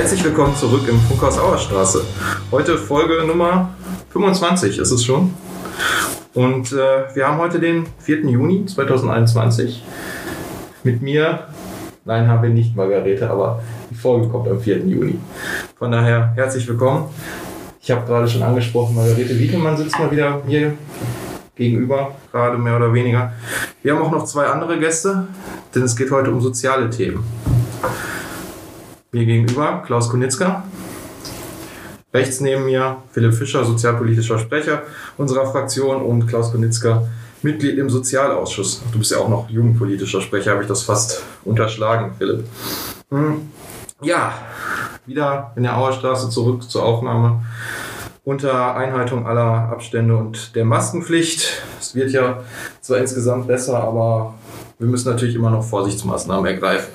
Herzlich willkommen zurück im Funkhaus Auerstraße. Heute Folge Nummer 25 ist es schon. Und äh, wir haben heute den 4. Juni 2021. Mit mir, nein, haben wir nicht Margarete, aber die Folge kommt am 4. Juni. Von daher herzlich willkommen. Ich habe gerade schon angesprochen, Margarete Wiekelmann sitzt mal wieder hier gegenüber, gerade mehr oder weniger. Wir haben auch noch zwei andere Gäste, denn es geht heute um soziale Themen. Mir gegenüber Klaus Kunitzka. Rechts neben mir Philipp Fischer, sozialpolitischer Sprecher unserer Fraktion und Klaus Kunitzka, Mitglied im Sozialausschuss. Du bist ja auch noch jugendpolitischer Sprecher, habe ich das fast unterschlagen, Philipp. Hm. Ja, wieder in der Auerstraße zurück zur Aufnahme unter Einhaltung aller Abstände und der Maskenpflicht. Es wird ja zwar insgesamt besser, aber wir müssen natürlich immer noch Vorsichtsmaßnahmen ergreifen.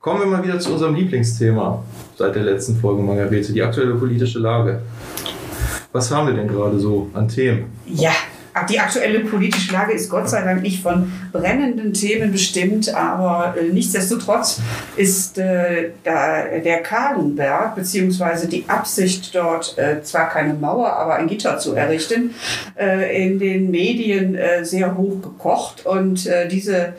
Kommen wir mal wieder zu unserem Lieblingsthema seit der letzten Folge, Margarete, die aktuelle politische Lage. Was haben wir denn gerade so an Themen? Ja, die aktuelle politische Lage ist Gott sei Dank nicht von brennenden Themen bestimmt, aber äh, nichtsdestotrotz ist äh, da der Kahlenberg beziehungsweise die Absicht dort äh, zwar keine Mauer, aber ein Gitter zu errichten, äh, in den Medien äh, sehr hoch gekocht und äh, diese,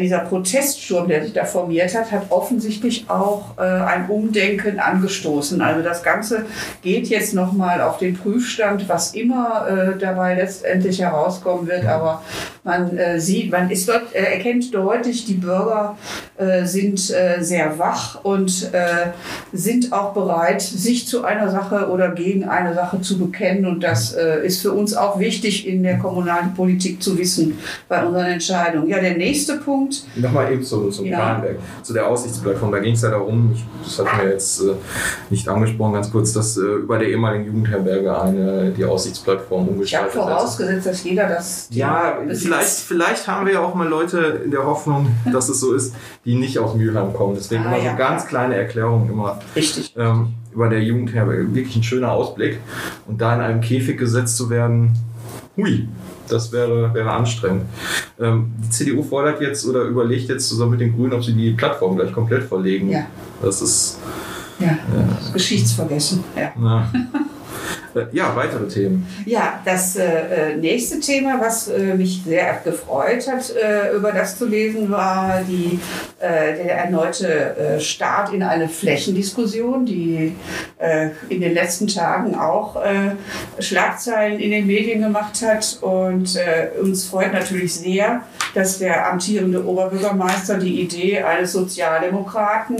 dieser Proteststurm, der sich da formiert hat, hat offensichtlich auch ein Umdenken angestoßen. Also das Ganze geht jetzt nochmal auf den Prüfstand, was immer dabei letztendlich letztendlich herauskommen wird. Aber man äh, sieht, man ist dort, äh, erkennt deutlich, die Bürger äh, sind äh, sehr wach und äh, sind auch bereit, sich zu einer Sache oder gegen eine Sache zu bekennen. Und das äh, ist für uns auch wichtig in der kommunalen Politik zu wissen bei unseren Entscheidungen. Ja, der nächste Punkt. Nochmal eben zu, zum ja. Planwerk, zu der Aussichtsplattform. Da ging es ja darum, ich, das hatten wir jetzt nicht angesprochen, ganz kurz, dass über der ehemaligen Jugendherberge eine, die Aussichtsplattform umgestaltet wird. Ich habe vorausgesetzt, dass jeder das. Ja, vielleicht, vielleicht haben wir ja auch mal Leute in der Hoffnung, dass es so ist, die nicht aus Mülheim kommen. Deswegen ah, immer ja. so ganz kleine Erklärungen immer. Richtig. Ähm, über der Jugendherberge. Wirklich ein schöner Ausblick. Und da in einem Käfig gesetzt zu werden, hui, das wäre, wäre anstrengend. Ähm, die CDU fordert jetzt oder überlegt jetzt zusammen mit den Grünen, ob sie die Plattform gleich komplett verlegen. Ja. Das ist. Ja, ja. Geschichtsvergessen. Ja. ja. Äh, ja, weitere Themen. Ja, das äh, äh, nächste Thema, was äh, mich sehr gefreut hat, äh, über das zu lesen, war die, äh, der erneute Start in eine Flächendiskussion, die in den letzten Tagen auch Schlagzeilen in den Medien gemacht hat. Und uns freut natürlich sehr, dass der amtierende Oberbürgermeister die Idee eines Sozialdemokraten,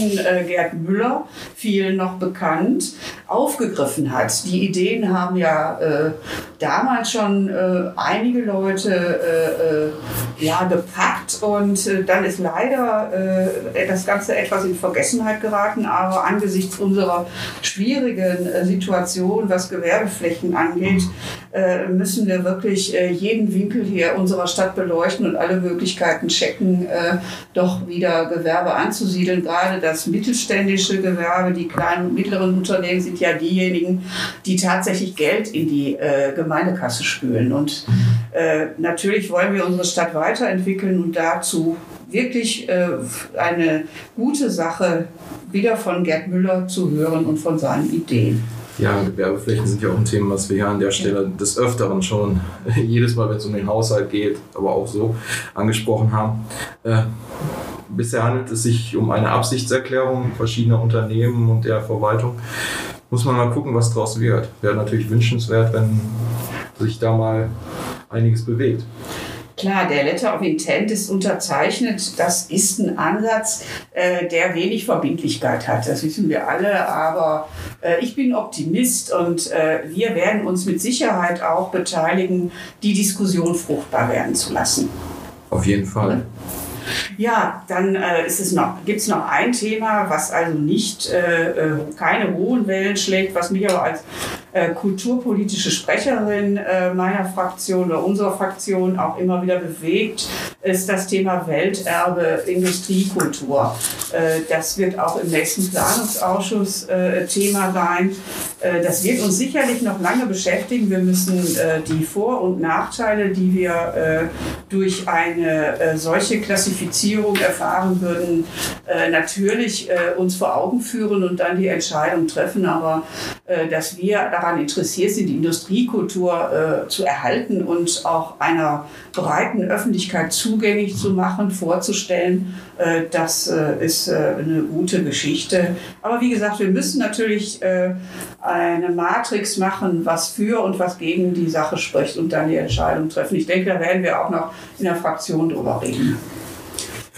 Gerd Müller, vielen noch bekannt, aufgegriffen hat. Die Ideen haben ja äh, damals schon äh, einige Leute äh, äh ja, gepackt und äh, dann ist leider äh, das Ganze etwas in Vergessenheit geraten. Aber angesichts unserer schwierigen Situation, was Gewerbeflächen angeht, müssen wir wirklich jeden Winkel hier unserer Stadt beleuchten und alle Möglichkeiten checken, doch wieder Gewerbe anzusiedeln. Gerade das mittelständische Gewerbe, die kleinen und mittleren Unternehmen sind ja diejenigen, die tatsächlich tatsächlich Geld in die äh, Gemeindekasse spülen. Und äh, natürlich wollen wir unsere Stadt weiterentwickeln und dazu wirklich äh, eine gute Sache wieder von Gerd Müller zu hören und von seinen Ideen. Ja, Gewerbeflächen sind ja auch ein Thema, was wir hier an der Stelle des Öfteren schon jedes Mal, wenn es um den Haushalt geht, aber auch so angesprochen haben. Äh, bisher handelt es sich um eine Absichtserklärung verschiedener Unternehmen und der Verwaltung muss man mal gucken, was draus wird. Wäre natürlich wünschenswert, wenn sich da mal einiges bewegt. Klar, der Letter of Intent ist unterzeichnet. Das ist ein Ansatz, äh, der wenig Verbindlichkeit hat. Das wissen wir alle. Aber äh, ich bin Optimist und äh, wir werden uns mit Sicherheit auch beteiligen, die Diskussion fruchtbar werden zu lassen. Auf jeden Fall. Ja, dann äh, ist es noch, gibt es noch ein Thema, was also nicht äh, äh, keine hohen Wellen schlägt, was mich aber als äh, kulturpolitische Sprecherin äh, meiner Fraktion oder unserer Fraktion auch immer wieder bewegt, ist das Thema Welterbe Industriekultur. Äh, das wird auch im nächsten Planungsausschuss Thema sein. Das wird uns sicherlich noch lange beschäftigen. Wir müssen die Vor- und Nachteile, die wir durch eine solche Klassifizierung erfahren würden, natürlich uns vor Augen führen und dann die Entscheidung treffen. Aber dass wir daran interessiert sind, die Industriekultur zu erhalten und auch einer breiten Öffentlichkeit zugänglich zu machen, vorzustellen, das ist eine gute Geschichte. Aber wie gesagt, wir müssen natürlich eine Matrix machen, was für und was gegen die Sache spricht und dann die Entscheidung treffen. Ich denke, da werden wir auch noch in der Fraktion drüber reden.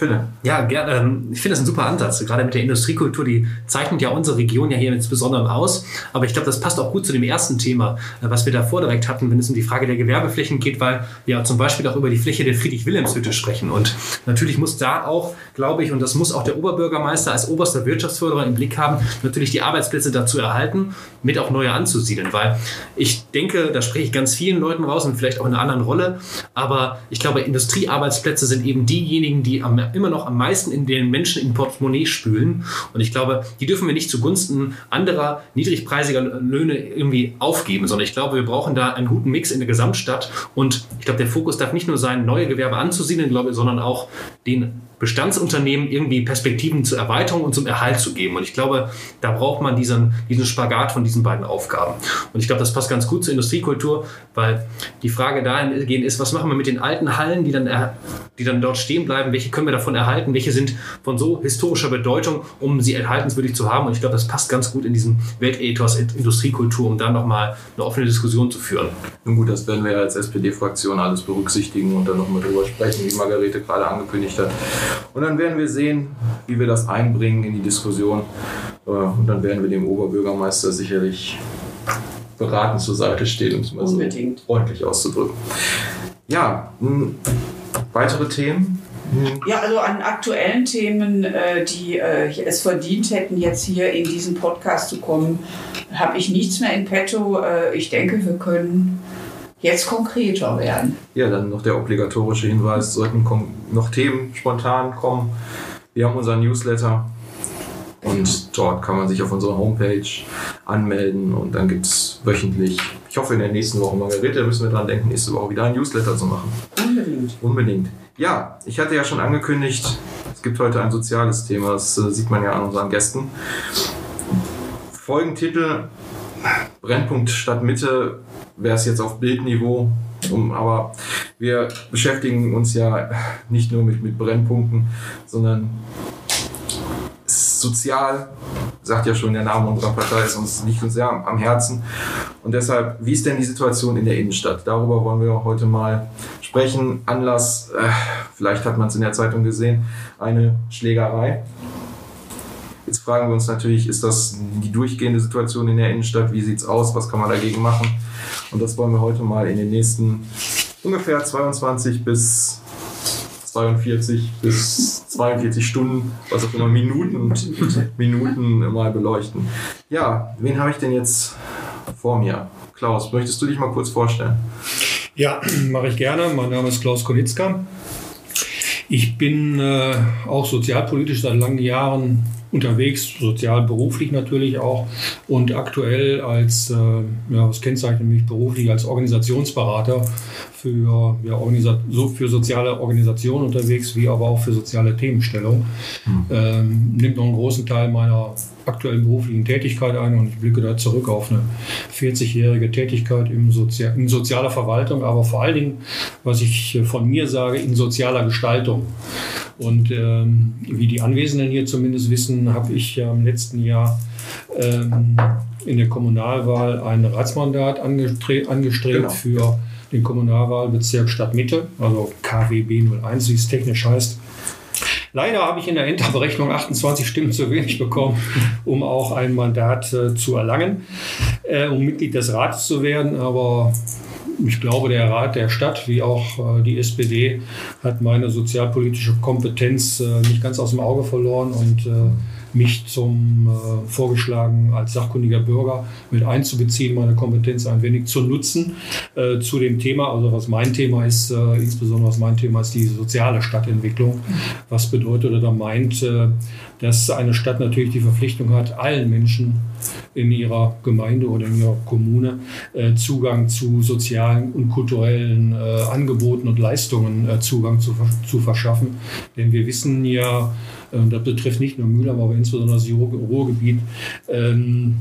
Philipp. Ja, gerne. Ähm, ich finde das ein super Ansatz. Gerade mit der Industriekultur, die zeichnet ja unsere Region ja hier insbesondere aus. Aber ich glaube, das passt auch gut zu dem ersten Thema, äh, was wir davor direkt hatten, wenn es um die Frage der Gewerbeflächen geht, weil wir ja zum Beispiel auch über die Fläche der Friedrich-Wilhelms-Hütte sprechen. Und natürlich muss da auch, glaube ich, und das muss auch der Oberbürgermeister als oberster Wirtschaftsförderer im Blick haben, natürlich die Arbeitsplätze dazu erhalten, mit auch neue anzusiedeln. Weil ich denke, da spreche ich ganz vielen Leuten raus und vielleicht auch in einer anderen Rolle. Aber ich glaube, Industriearbeitsplätze sind eben diejenigen, die am immer noch am meisten in den Menschen in Portemonnaie spülen. Und ich glaube, die dürfen wir nicht zugunsten anderer niedrigpreisiger Löhne irgendwie aufgeben, sondern ich glaube, wir brauchen da einen guten Mix in der Gesamtstadt. Und ich glaube, der Fokus darf nicht nur sein, neue Gewerbe anzusiedeln, glaube, sondern auch den Bestandsunternehmen irgendwie Perspektiven zur Erweiterung und zum Erhalt zu geben. Und ich glaube, da braucht man diesen, diesen Spagat von diesen beiden Aufgaben. Und ich glaube, das passt ganz gut zur Industriekultur, weil die Frage dahingehend ist, was machen wir mit den alten Hallen, die dann, die dann dort stehen bleiben? Welche können wir davon erhalten? Welche sind von so historischer Bedeutung, um sie erhaltenswürdig zu haben? Und ich glaube, das passt ganz gut in diesen Weltethos Industriekultur, um da nochmal eine offene Diskussion zu führen. Nun gut, das werden wir als SPD-Fraktion alles berücksichtigen und dann nochmal drüber sprechen, wie Margarete gerade angekündigt hat. Und dann werden wir sehen, wie wir das einbringen in die Diskussion. Äh, und dann werden wir dem Oberbürgermeister sicherlich beraten zur Seite stehen, um es mal Unbedingt. so freundlich auszudrücken. Ja, weitere Themen? Ja, also an aktuellen Themen, äh, die äh, es verdient hätten, jetzt hier in diesen Podcast zu kommen, habe ich nichts mehr in petto. Ich denke, wir können jetzt konkreter werden. Ja, dann noch der obligatorische Hinweis, sollten noch Themen spontan kommen. Wir haben unseren Newsletter und dort kann man sich auf unserer Homepage anmelden und dann gibt es wöchentlich, ich hoffe in der nächsten Woche, Margarete, müssen wir dran denken, nächste Woche wieder ein Newsletter zu machen. Unbedingt. Unbedingt. Ja, ich hatte ja schon angekündigt, es gibt heute ein soziales Thema, das äh, sieht man ja an unseren Gästen. Folgentitel Brennpunkt Stadtmitte wäre es jetzt auf Bildniveau. Um, aber wir beschäftigen uns ja nicht nur mit, mit Brennpunkten, sondern sozial, sagt ja schon der Name unserer Partei, ist uns nicht uns sehr am Herzen. Und deshalb, wie ist denn die Situation in der Innenstadt? Darüber wollen wir heute mal sprechen. Anlass, äh, vielleicht hat man es in der Zeitung gesehen, eine Schlägerei. Jetzt fragen wir uns natürlich, ist das die durchgehende Situation in der Innenstadt? Wie sieht es aus? Was kann man dagegen machen? Und das wollen wir heute mal in den nächsten ungefähr 22 bis 42 bis 42 Stunden, was auch immer, Minuten, Minuten mal beleuchten. Ja, wen habe ich denn jetzt vor mir? Klaus, möchtest du dich mal kurz vorstellen? Ja, mache ich gerne. Mein Name ist Klaus Konitzka. Ich bin äh, auch sozialpolitisch seit langen Jahren unterwegs, sozial, beruflich natürlich auch und aktuell als, äh, ja, was kennzeichnet mich beruflich, als Organisationsberater für, ja, Organisa so für soziale Organisationen unterwegs, wie aber auch für soziale Themenstellung. Mhm. Ähm, nimmt noch einen großen Teil meiner aktuellen beruflichen Tätigkeit ein und ich blicke da zurück auf eine 40-jährige Tätigkeit im Sozi in sozialer Verwaltung, aber vor allen Dingen, was ich von mir sage, in sozialer Gestaltung. Und ähm, wie die Anwesenden hier zumindest wissen, habe ich ja im letzten Jahr ähm, in der Kommunalwahl ein Ratsmandat angestre angestrebt genau. für den Kommunalwahlbezirk Stadtmitte, also KWB 01, wie es technisch heißt. Leider habe ich in der Endabrechnung 28 Stimmen zu wenig bekommen, um auch ein Mandat äh, zu erlangen, äh, um Mitglied des Rates zu werden. Aber ich glaube, der Rat der Stadt wie auch äh, die SPD hat meine sozialpolitische Kompetenz äh, nicht ganz aus dem Auge verloren und äh, mich zum äh, vorgeschlagen, als sachkundiger Bürger mit einzubeziehen, meine Kompetenz ein wenig zu nutzen äh, zu dem Thema. Also was mein Thema ist, äh, insbesondere was mein Thema ist die soziale Stadtentwicklung. Was bedeutet oder meint, äh, dass eine Stadt natürlich die Verpflichtung hat, allen Menschen in ihrer Gemeinde oder in ihrer Kommune äh, Zugang zu sozialen und kulturellen äh, Angeboten und Leistungen Zugang zu, zu verschaffen. Denn wir wissen ja, das betrifft nicht nur Mühlheim, aber insbesondere das Ruhrgebiet, ähm,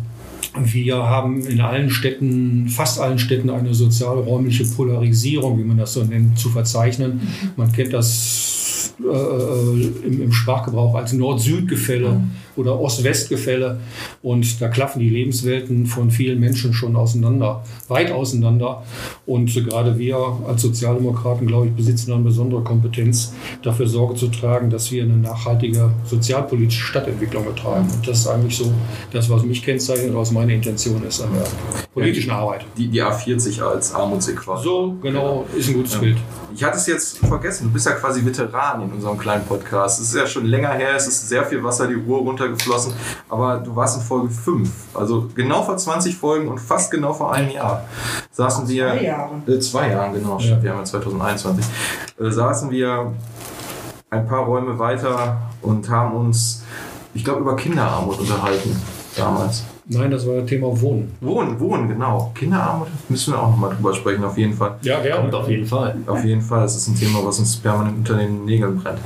wir haben in allen Städten, fast allen Städten, eine sozialräumliche Polarisierung, wie man das so nennt, zu verzeichnen. Man kennt das äh, äh, im, im, Sprachgebrauch als Nord-Süd-Gefälle mhm. Oder Ost-West-Gefälle. Und da klaffen die Lebenswelten von vielen Menschen schon auseinander, weit auseinander. Und gerade wir als Sozialdemokraten, glaube ich, besitzen eine besondere Kompetenz, dafür Sorge zu tragen, dass wir eine nachhaltige sozialpolitische Stadtentwicklung betreiben. Und das ist eigentlich so das, was mich kennzeichnet, was meine Intention ist an der politischen Arbeit. Die, die A40 als Armutsequator. So, genau, ist ein gutes ja. Bild. Ich hatte es jetzt vergessen, du bist ja quasi Veteran in unserem kleinen Podcast. Es ist ja schon länger her, es ist sehr viel Wasser die Ruhr runtergeflossen, aber du warst in Folge 5, also genau vor 20 Folgen und fast genau vor einem Jahr saßen wir... Zwei Jahre. Äh, zwei Jahre, genau, ja. wir haben ja 2021. Äh, saßen wir ein paar Räume weiter und haben uns, ich glaube, über Kinderarmut unterhalten damals. Nein, das war das Thema Wohnen. Wohnen, Wohnen, genau. Kinderarmut müssen wir auch nochmal drüber sprechen, auf jeden Fall. Ja, gerne. Kommt auf jeden Fall. Auf jeden Fall. Das ist ein Thema, was uns permanent unter den Nägeln brennt.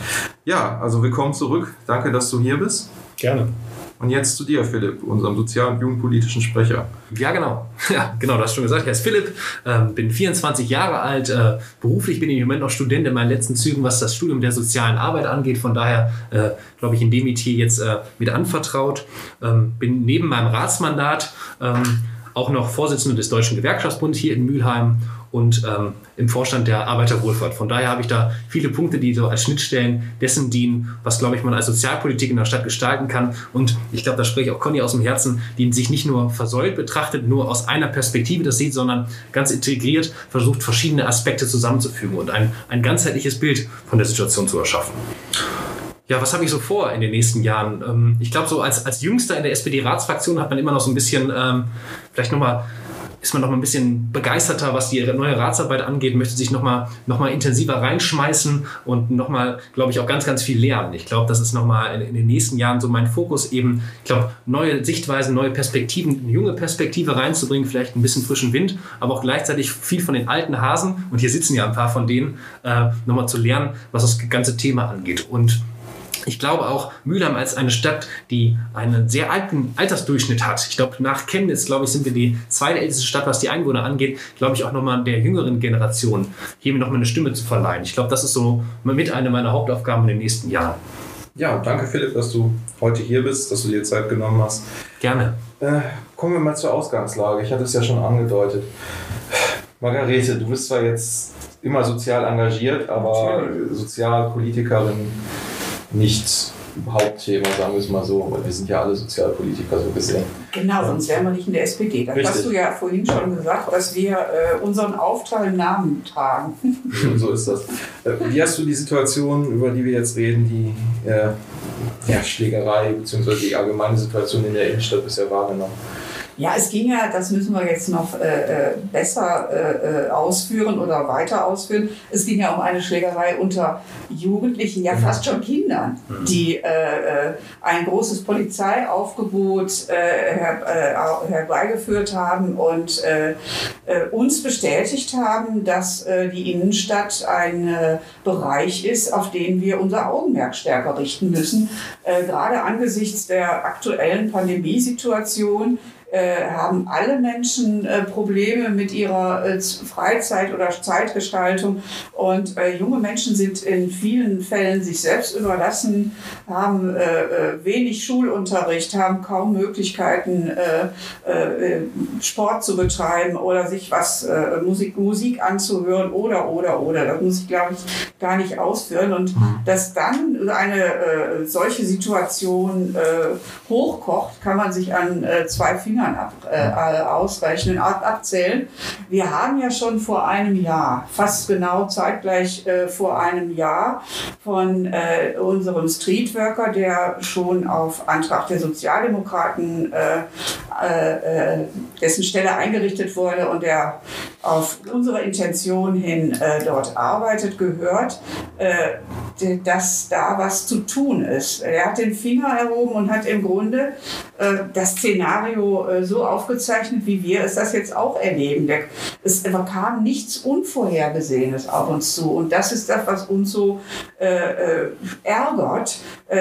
Ja, also willkommen zurück. Danke, dass du hier bist. Gerne. Und jetzt zu dir, Philipp, unserem sozial- und jugendpolitischen Sprecher. Ja, genau. Ja, genau, du hast schon gesagt. Ich heiße Philipp, äh, bin 24 Jahre alt. Äh, beruflich bin ich im Moment noch Student in meinen letzten Zügen, was das Studium der sozialen Arbeit angeht. Von daher, äh, glaube ich, in dem Metier jetzt äh, mit anvertraut. Ähm, bin neben meinem Ratsmandat ähm, auch noch Vorsitzender des Deutschen Gewerkschaftsbundes hier in Mülheim und ähm, im Vorstand der Arbeiterwohlfahrt. Von daher habe ich da viele Punkte, die so als Schnittstellen dessen dienen, was, glaube ich, man als Sozialpolitik in der Stadt gestalten kann. Und ich glaube, da spreche ich auch Conny aus dem Herzen, die sich nicht nur versäult betrachtet, nur aus einer Perspektive das sieht, sondern ganz integriert versucht, verschiedene Aspekte zusammenzufügen und ein, ein ganzheitliches Bild von der Situation zu erschaffen. Ja, was habe ich so vor in den nächsten Jahren? Ähm, ich glaube, so als, als Jüngster in der SPD-Ratsfraktion hat man immer noch so ein bisschen, ähm, vielleicht nochmal ist man noch mal ein bisschen begeisterter, was die neue Ratsarbeit angeht, möchte sich noch mal, noch mal intensiver reinschmeißen und noch mal, glaube ich, auch ganz, ganz viel lernen. Ich glaube, das ist noch mal in, in, den nächsten Jahren so mein Fokus eben, ich glaube, neue Sichtweisen, neue Perspektiven, eine junge Perspektive reinzubringen, vielleicht ein bisschen frischen Wind, aber auch gleichzeitig viel von den alten Hasen, und hier sitzen ja ein paar von denen, äh, noch mal zu lernen, was das ganze Thema angeht. Und ich glaube auch Mülheim als eine Stadt, die einen sehr alten Altersdurchschnitt hat. Ich glaube, nach Chemnitz, glaube ich, sind wir die zweitälteste Stadt, was die Einwohner angeht. Glaube ich auch nochmal der jüngeren Generation hier nochmal eine Stimme zu verleihen. Ich glaube, das ist so mit einer meiner Hauptaufgaben in den nächsten Jahren. Ja, danke Philipp, dass du heute hier bist, dass du dir Zeit genommen hast. Gerne. Äh, kommen wir mal zur Ausgangslage. Ich hatte es ja schon angedeutet. Margarete, du bist zwar jetzt immer sozial engagiert, aber Sozialpolitikerin nicht Hauptthema, sagen wir es mal so, weil wir sind ja alle Sozialpolitiker so gesehen. Genau, sonst wären wir nicht in der SPD. Das Richtig. hast du ja vorhin schon gesagt, dass wir äh, unseren Aufteil Namen tragen. so ist das. Äh, wie hast du die Situation, über die wir jetzt reden, die äh, ja, Schlägerei bzw. die allgemeine Situation in der Innenstadt bisher wahrgenommen? Ja, es ging ja, das müssen wir jetzt noch äh, äh, besser äh, äh, ausführen oder weiter ausführen. Es ging ja um eine Schlägerei unter Jugendlichen, ja fast schon Kindern, mhm. die äh, äh, ein großes Polizeiaufgebot her, herbeigeführt haben und uns bestätigt haben, dass die Innenstadt ein Bereich ist, auf den wir unser Augenmerk stärker richten müssen. gerade angesichts der aktuellen Pandemiesituation äh, haben alle Menschen äh, Probleme mit ihrer äh, Freizeit oder Zeitgestaltung. Und äh, junge Menschen sind in vielen Fällen sich selbst überlassen, haben äh, wenig Schulunterricht, haben kaum Möglichkeiten, Sport zu betreiben oder sich was Musik, Musik anzuhören oder, oder, oder. Das muss ich, glaube ich, gar nicht ausführen. Und mhm. dass dann eine solche Situation hochkocht, kann man sich an zwei Fingern Fingern ab, äh, ausrechnen, ab, abzählen. Wir haben ja schon vor einem Jahr, fast genau zeitgleich äh, vor einem Jahr, von äh, unserem Streetworker, der schon auf Antrag der Sozialdemokraten äh, äh, äh, dessen Stelle eingerichtet wurde und der auf unsere Intention hin dort arbeitet, gehört, dass da was zu tun ist. Er hat den Finger erhoben und hat im Grunde das Szenario äh, so aufgezeichnet, wie wir es das jetzt auch erleben. Es kam nichts Unvorhergesehenes auf uns zu und das ist das, was uns so ärgert.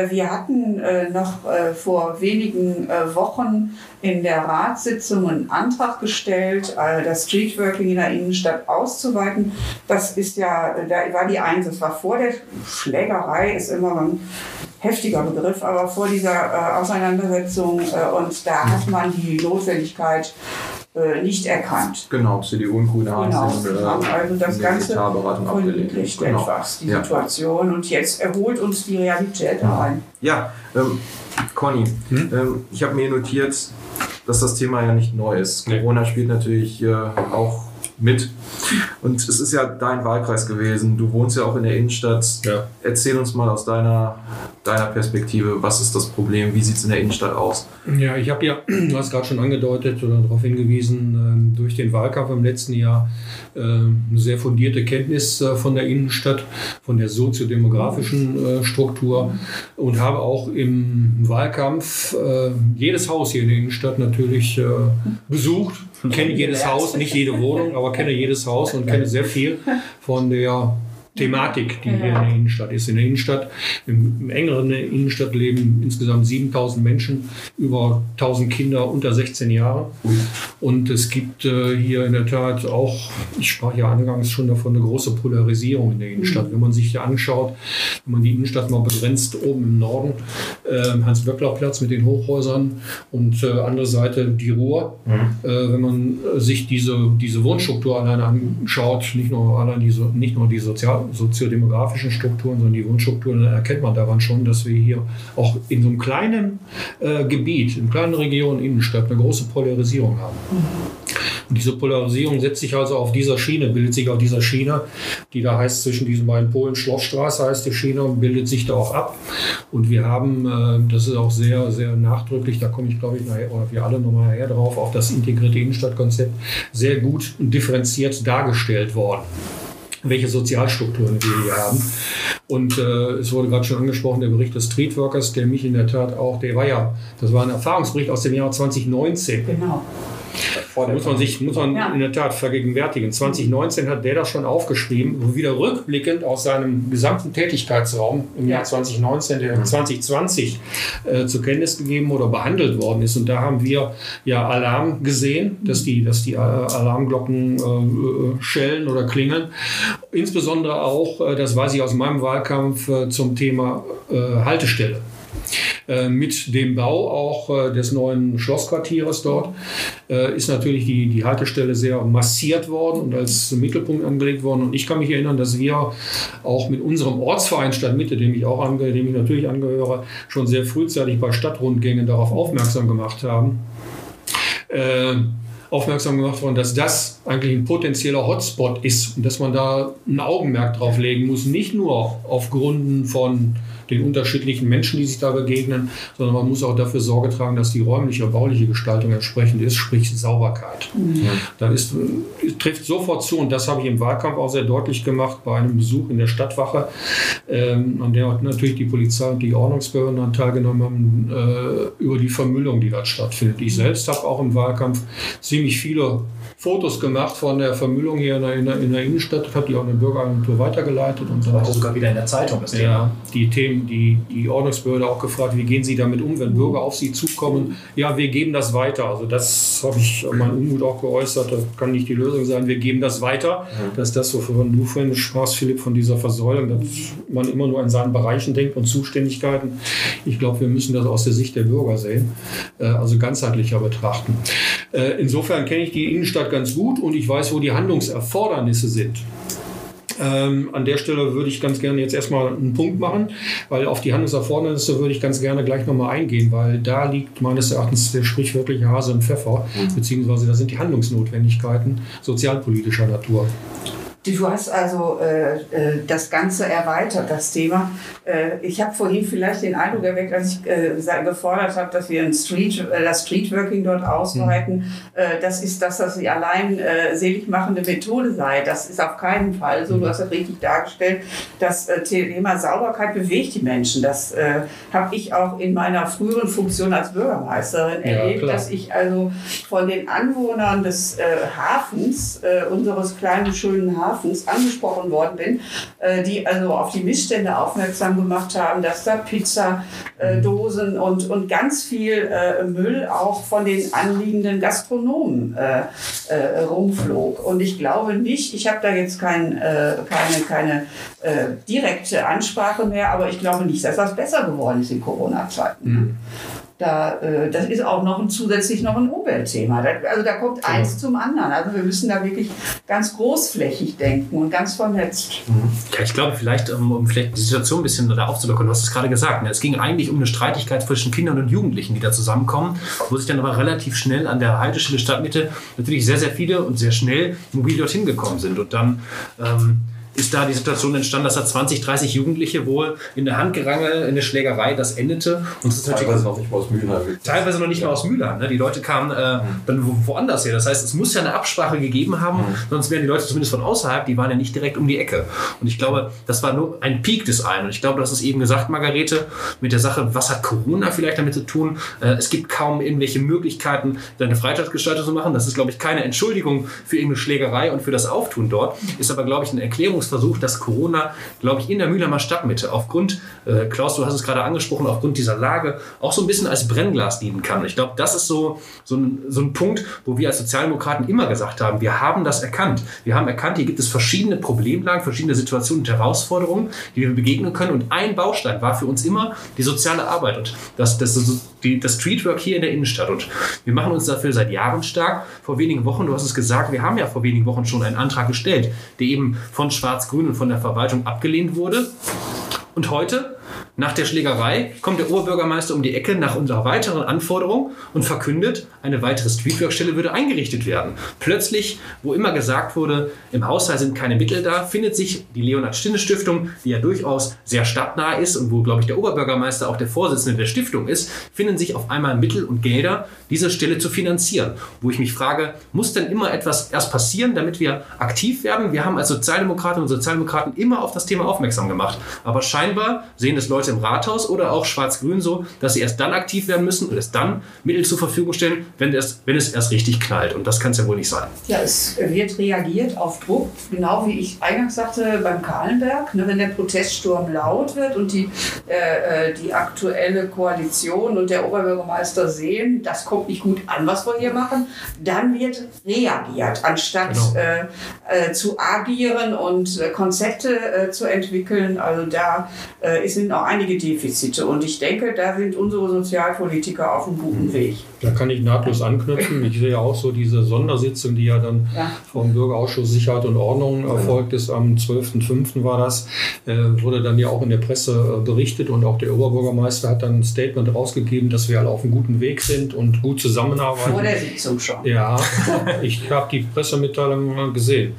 wir hatten noch vor wenigen Wochen in der Ratssitzung einen Antrag gestellt, äh, das Streetworking in der Innenstadt auszuweiten. Das ist ja, da war die Eins, das war vor der Schlägerei, ist immer ein heftiger Begriff, aber vor dieser äh, Auseinandersetzung äh, und da hat man die Notwendigkeit äh, nicht erkannt. Genau, CDU und Grüne genau, haben äh, also das Ganze verniedlicht genau. etwas, die ja. Situation und jetzt erholt uns die Realität ein. Ja, ähm, Conny, hm? ähm, ich habe mir notiert, dass das Thema ja nicht neu ist. Corona spielt natürlich äh, auch mit. Und es ist ja dein Wahlkreis gewesen. Du wohnst ja auch in der Innenstadt. Ja. Erzähl uns mal aus deiner, deiner Perspektive, was ist das Problem? Wie sieht es in der Innenstadt aus? Ja, ich habe ja, du hast gerade schon angedeutet oder darauf hingewiesen, ähm, durch den Wahlkampf im letzten Jahr ähm, eine sehr fundierte Kenntnis äh, von der Innenstadt, von der soziodemografischen äh, Struktur und habe auch im Wahlkampf äh, jedes Haus hier in der Innenstadt natürlich besucht kenne jedes Haus, nicht jede Wohnung, aber kenne jedes Haus und kenne sehr viel von der Thematik, die hier in der Innenstadt ist. In der Innenstadt, im, im engeren Innenstadt leben insgesamt 7000 Menschen, über 1000 Kinder unter 16 Jahren. Und es gibt äh, hier in der Tat auch, ich sprach ja angangs schon davon, eine große Polarisierung in der Innenstadt. Wenn man sich hier anschaut, wenn man die Innenstadt mal begrenzt, oben im Norden, äh, Hans-Böckler-Platz mit den Hochhäusern und äh, andere Seite die Ruhr. Mhm. Äh, wenn man sich diese, diese Wohnstruktur allein anschaut, nicht nur, allein die, nicht nur die Sozial soziodemografischen Strukturen, sondern die Wohnstrukturen, dann erkennt man daran schon, dass wir hier auch in so einem kleinen äh, Gebiet, in kleinen Regionen, Innenstadt, eine große Polarisierung haben. Und diese Polarisierung setzt sich also auf dieser Schiene, bildet sich auf dieser Schiene, die da heißt zwischen diesen beiden Polen, Schlossstraße heißt die Schiene, und bildet sich da auch ab. Und wir haben, äh, das ist auch sehr, sehr nachdrücklich, da komme ich glaube ich nachher, oder wir alle nochmal nachher drauf, auf das integrierte Innenstadtkonzept, sehr gut und differenziert dargestellt worden welche Sozialstrukturen wir hier haben. Und äh, es wurde gerade schon angesprochen, der Bericht des Streetworkers, der mich in der Tat auch, der war ja, das war ein Erfahrungsbericht aus dem Jahr 2019. Genau. Muss man sich muss man ja. in der Tat vergegenwärtigen. 2019 hat der das schon aufgeschrieben, wo wieder rückblickend aus seinem gesamten Tätigkeitsraum im ja. Jahr 2019, der 2020 mhm. äh, zur Kenntnis gegeben oder behandelt worden ist. Und da haben wir ja Alarm gesehen, dass die, dass die äh, Alarmglocken äh, äh, schellen oder klingeln. Insbesondere auch, äh, das weiß ich aus meinem Wahlkampf, zum Thema Haltestelle. Äh, mit dem Bau auch äh, des neuen Schlossquartiers dort äh, ist natürlich die, die Haltestelle sehr massiert worden und als Mittelpunkt angelegt worden. Und ich kann mich erinnern, dass wir auch mit unserem Ortsverein Stadtmitte, dem ich auch ange, dem ich natürlich angehöre, schon sehr frühzeitig bei Stadtrundgängen darauf aufmerksam gemacht haben. Äh, aufmerksam gemacht worden, dass das eigentlich ein potenzieller Hotspot ist und dass man da ein Augenmerk drauf legen muss, nicht nur aufgrund von den unterschiedlichen Menschen, die sich da begegnen, sondern man muss auch dafür Sorge tragen, dass die räumliche, bauliche Gestaltung entsprechend ist, sprich Sauberkeit. Mhm. Da ist, trifft sofort zu, und das habe ich im Wahlkampf auch sehr deutlich gemacht bei einem Besuch in der Stadtwache, ähm, an der natürlich die Polizei und die Ordnungsbehörden dann teilgenommen haben, äh, über die Vermüllung, die dort stattfindet. Ich selbst habe auch im Wahlkampf ziemlich viele Fotos gemacht von der Vermüllung hier in der, in der, in der Innenstadt, habe die auch eine Bürgeragentur weitergeleitet. Und dann auch sogar wieder in der Zeitung das Thema. Ja, die Themen, die, die Ordnungsbehörde auch gefragt, wie gehen Sie damit um, wenn Bürger auf Sie zukommen? Ja, wir geben das weiter. Also das habe ich mein Unmut auch geäußert, das kann nicht die Lösung sein. Wir geben das weiter. Mhm. Das ist das, wovon du vorhin sprachst, Philipp, von dieser Versäulung, dass man immer nur in seinen Bereichen denkt und Zuständigkeiten. Ich glaube, wir müssen das aus der Sicht der Bürger sehen, äh, also ganzheitlicher betrachten. Äh, insofern kenne ich die Innenstadt ganz gut und ich weiß, wo die Handlungserfordernisse sind. Ähm, an der Stelle würde ich ganz gerne jetzt erstmal einen Punkt machen, weil auf die Handlungserfordernisse würde ich ganz gerne gleich nochmal eingehen, weil da liegt meines Erachtens der sprichwörtliche Hase im Pfeffer, mhm. beziehungsweise da sind die Handlungsnotwendigkeiten sozialpolitischer Natur. Du hast also äh, äh, das Ganze erweitert, das Thema. Äh, ich habe vorhin vielleicht den Eindruck erweckt, als ich äh, gefordert habe, dass wir ein Street, äh, das Streetworking dort ausweiten. Mhm. Äh, das ist, dass das die allein äh, selig machende Methode sei. Das ist auf keinen Fall so. Du hast das richtig dargestellt. Das äh, Thema Sauberkeit bewegt die Menschen. Das äh, habe ich auch in meiner früheren Funktion als Bürgermeisterin ja, erlebt, klar. dass ich also von den Anwohnern des äh, Hafens, äh, unseres kleinen schönen Hafens, Hafens angesprochen worden bin, äh, die also auf die Missstände aufmerksam gemacht haben, dass da Pizzadosen äh, und, und ganz viel äh, Müll auch von den anliegenden Gastronomen äh, äh, rumflog. Und ich glaube nicht, ich habe da jetzt kein, äh, keine, keine direkte Ansprache mehr, aber ich glaube nicht, dass das besser geworden ist in Corona-Zeiten. Mhm. Da, äh, das ist auch noch ein, zusätzlich noch ein Umweltthema. also da kommt genau. eins zum anderen. Also wir müssen da wirklich ganz großflächig denken und ganz vernetzt. Mhm. Ja, ich glaube, vielleicht, um, um vielleicht die Situation ein bisschen da aufzulockern, du hast es gerade gesagt, ne? es ging eigentlich um eine Streitigkeit zwischen Kindern und Jugendlichen, die da zusammenkommen, wo sich dann aber relativ schnell an der Haltestelle Stadtmitte natürlich sehr, sehr viele und sehr schnell mobil dorthin gekommen sind. Und dann ähm, ist da die Situation entstanden, dass da 20, 30 Jugendliche wohl in der Handgerangel, in der Schlägerei, das endete. Und das ist teilweise noch nicht mal aus Mülheim. Teilweise noch nicht ja. mal aus Mülheim. Ne? Die Leute kamen äh, dann wo, woanders her. Das heißt, es muss ja eine Absprache gegeben haben, mhm. sonst wären die Leute zumindest von außerhalb, die waren ja nicht direkt um die Ecke. Und ich glaube, das war nur ein Peak des einen. Und ich glaube, hast es eben gesagt, Margarete, mit der Sache, was hat Corona vielleicht damit zu tun? Äh, es gibt kaum irgendwelche Möglichkeiten, deine Freizeitgestaltung zu machen. Das ist, glaube ich, keine Entschuldigung für irgendeine Schlägerei und für das Auftun dort. Ist aber, glaube ich, eine Erklärung Versuch, dass Corona, glaube ich, in der Mühlheimer Stadtmitte aufgrund, äh, Klaus, du hast es gerade angesprochen, aufgrund dieser Lage auch so ein bisschen als Brennglas dienen kann. Ich glaube, das ist so, so, ein, so ein Punkt, wo wir als Sozialdemokraten immer gesagt haben, wir haben das erkannt. Wir haben erkannt, hier gibt es verschiedene Problemlagen, verschiedene Situationen und Herausforderungen, die wir begegnen können. Und ein Baustein war für uns immer die soziale Arbeit und das, das, die, das Streetwork hier in der Innenstadt. Und wir machen uns dafür seit Jahren stark. Vor wenigen Wochen, du hast es gesagt, wir haben ja vor wenigen Wochen schon einen Antrag gestellt, der eben von Schwarz-Grün und von der Verwaltung abgelehnt wurde. Und heute nach der Schlägerei kommt der Oberbürgermeister um die Ecke nach unserer weiteren Anforderung und verkündet, eine weitere Streetwork-Stelle würde eingerichtet werden. Plötzlich, wo immer gesagt wurde, im Haushalt sind keine Mittel da, findet sich die Leonhard-Stinde-Stiftung, die ja durchaus sehr stadtnah ist und wo, glaube ich, der Oberbürgermeister auch der Vorsitzende der Stiftung ist, finden sich auf einmal Mittel und Gelder, diese Stelle zu finanzieren. Wo ich mich frage, muss denn immer etwas erst passieren, damit wir aktiv werden? Wir haben als Sozialdemokratinnen und Sozialdemokraten immer auf das Thema aufmerksam gemacht. Aber scheinbar sehen das Leute Leute im Rathaus oder auch Schwarz-Grün so, dass sie erst dann aktiv werden müssen und erst dann Mittel zur Verfügung stellen, wenn es, wenn es erst richtig knallt. Und das kann es ja wohl nicht sein. Ja, es wird reagiert auf Druck, genau wie ich eingangs sagte beim Kahlenberg. Ne, wenn der Proteststurm laut wird und die, äh, äh, die aktuelle Koalition und der Oberbürgermeister sehen, das kommt nicht gut an, was wir hier machen, dann wird reagiert, anstatt genau. äh, äh zu agieren und äh, Konzepte äh, zu entwickeln. Also da sind auch einige Defizite. Und ich denke, da sind unsere Sozialpolitiker auf einem guten mhm. Weg. Da kann ich nahtlos anknüpfen. Ich sehe auch so diese Sondersitzung, die ja dann ja. vom Bürgerausschuss Sicherheit und Ordnung erfolgt ist. Am 12.05. war das. Äh, wurde dann ja auch in der Presse äh, berichtet und auch der Oberbürgermeister hat dann ein Statement rausgegeben, dass wir alle auf einem guten Weg sind und gut zusammenarbeiten. Vor der Sitzung schon. Ja, ich habe die Pressemitteilung gesehen.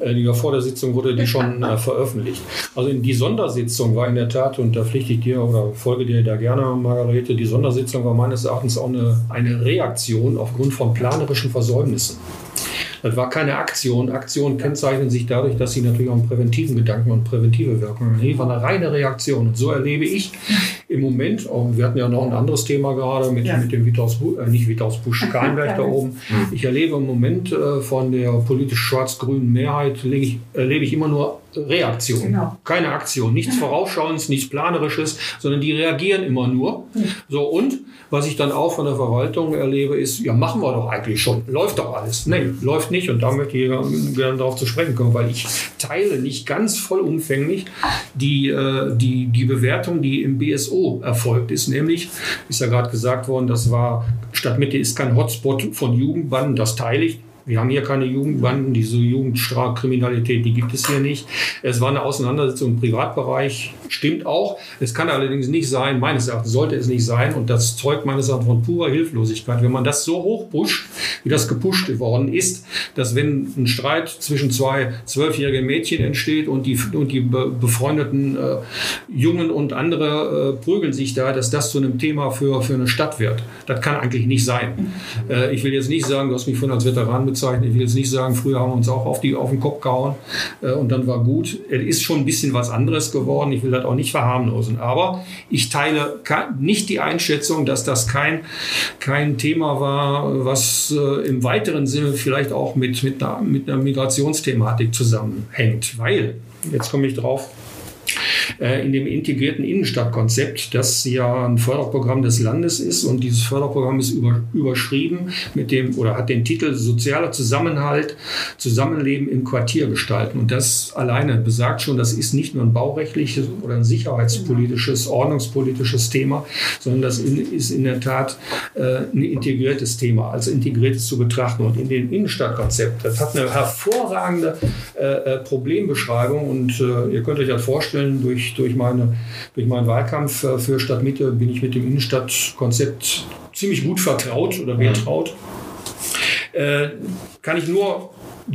Äh, die vor der Sitzung wurde die schon veröffentlicht. Also in die Sondersitzung war in der Tat, und da pflichte ich dir oder folge dir da gerne, Margarete, die Sondersitzung war meines Erachtens auch eine, eine Reaktion aufgrund von planerischen Versäumnissen. Das war keine Aktion. Aktionen kennzeichnen sich dadurch, dass sie natürlich auch einen präventiven Gedanken und präventive Wirkung haben. Nee, war eine reine Reaktion. Und so erlebe ich im Moment, auch, wir hatten ja noch ein anderes Thema gerade mit, ja. mit dem Vitaus, äh, nicht Vitaus Busch, Kahlenberg da oben. Mhm. Ich erlebe im Moment äh, von der politisch schwarz-grünen Mehrheit, ich, erlebe ich immer nur Reaktion. Genau. Keine Aktion. Nichts Vorausschauendes, nichts Planerisches, sondern die reagieren immer nur. So, und was ich dann auch von der Verwaltung erlebe, ist, ja, machen wir doch eigentlich schon. Läuft doch alles. Nee, läuft nicht. Und da möchte ich gerne darauf zu sprechen kommen, weil ich teile nicht ganz vollumfänglich die, äh, die, die Bewertung, die im BSO erfolgt ist. Nämlich, ist ja gerade gesagt worden, das war, Stadtmitte ist kein Hotspot von Jugendbanden, das teile ich Wir haben hier keine Jugendbanden, diese Jugendstrafkriminalität, die gibt es hier nicht. Es war eine Auseinandersetzung im Privatbereich, stimmt auch. Es kann allerdings nicht sein, meines Erachtens sollte es nicht sein, und das zeugt meines Erachtens von purer Hilflosigkeit, wenn man das so hoch pusht, wie das gepusht worden ist, dass wenn ein Streit zwischen zwei zwölfjährigen Mädchen entsteht und die, und die befreundeten äh, Jungen und andere äh, prügeln sich da, dass das zu einem Thema für, für eine Stadt wird. Das kann eigentlich nicht sein. Äh, ich will jetzt nicht sagen, du hast mich vorhin als Veteran bezeichnet, ich will jetzt nicht sagen, früher haben wir uns auch auf, die, auf den Kopf gehauen äh, und dann war gut. Es ist schon ein bisschen was anderes geworden. Ich will das auch nicht verharmlosen. Aber ich teile nicht die Einschätzung, dass das kein, kein Thema war, was äh, im weiteren Sinne vielleicht auch mit, mit, einer, mit einer Migrationsthematik zusammenhängt. Weil, jetzt komme ich drauf, in dem integrierten Innenstadtkonzept, das ja ein Förderprogramm des Landes ist. Und dieses Förderprogramm ist über, überschrieben mit dem oder hat den Titel Sozialer Zusammenhalt, Zusammenleben im Quartier gestalten. Und das alleine besagt schon, das ist nicht nur ein baurechtliches oder ein sicherheitspolitisches, ordnungspolitisches Thema, sondern das ist in der Tat äh, ein integriertes Thema, als integriertes zu betrachten. Und in dem Innenstadtkonzept, das hat eine hervorragende äh, äh Problembeschreibung und äh, ihr könnt euch das vorstellen, durch durch, meine, durch meinen Wahlkampf äh, für Stadtmitte bin ich mit dem Innenstadtkonzept ziemlich gut vertraut oder betraut. Äh, kann ich nur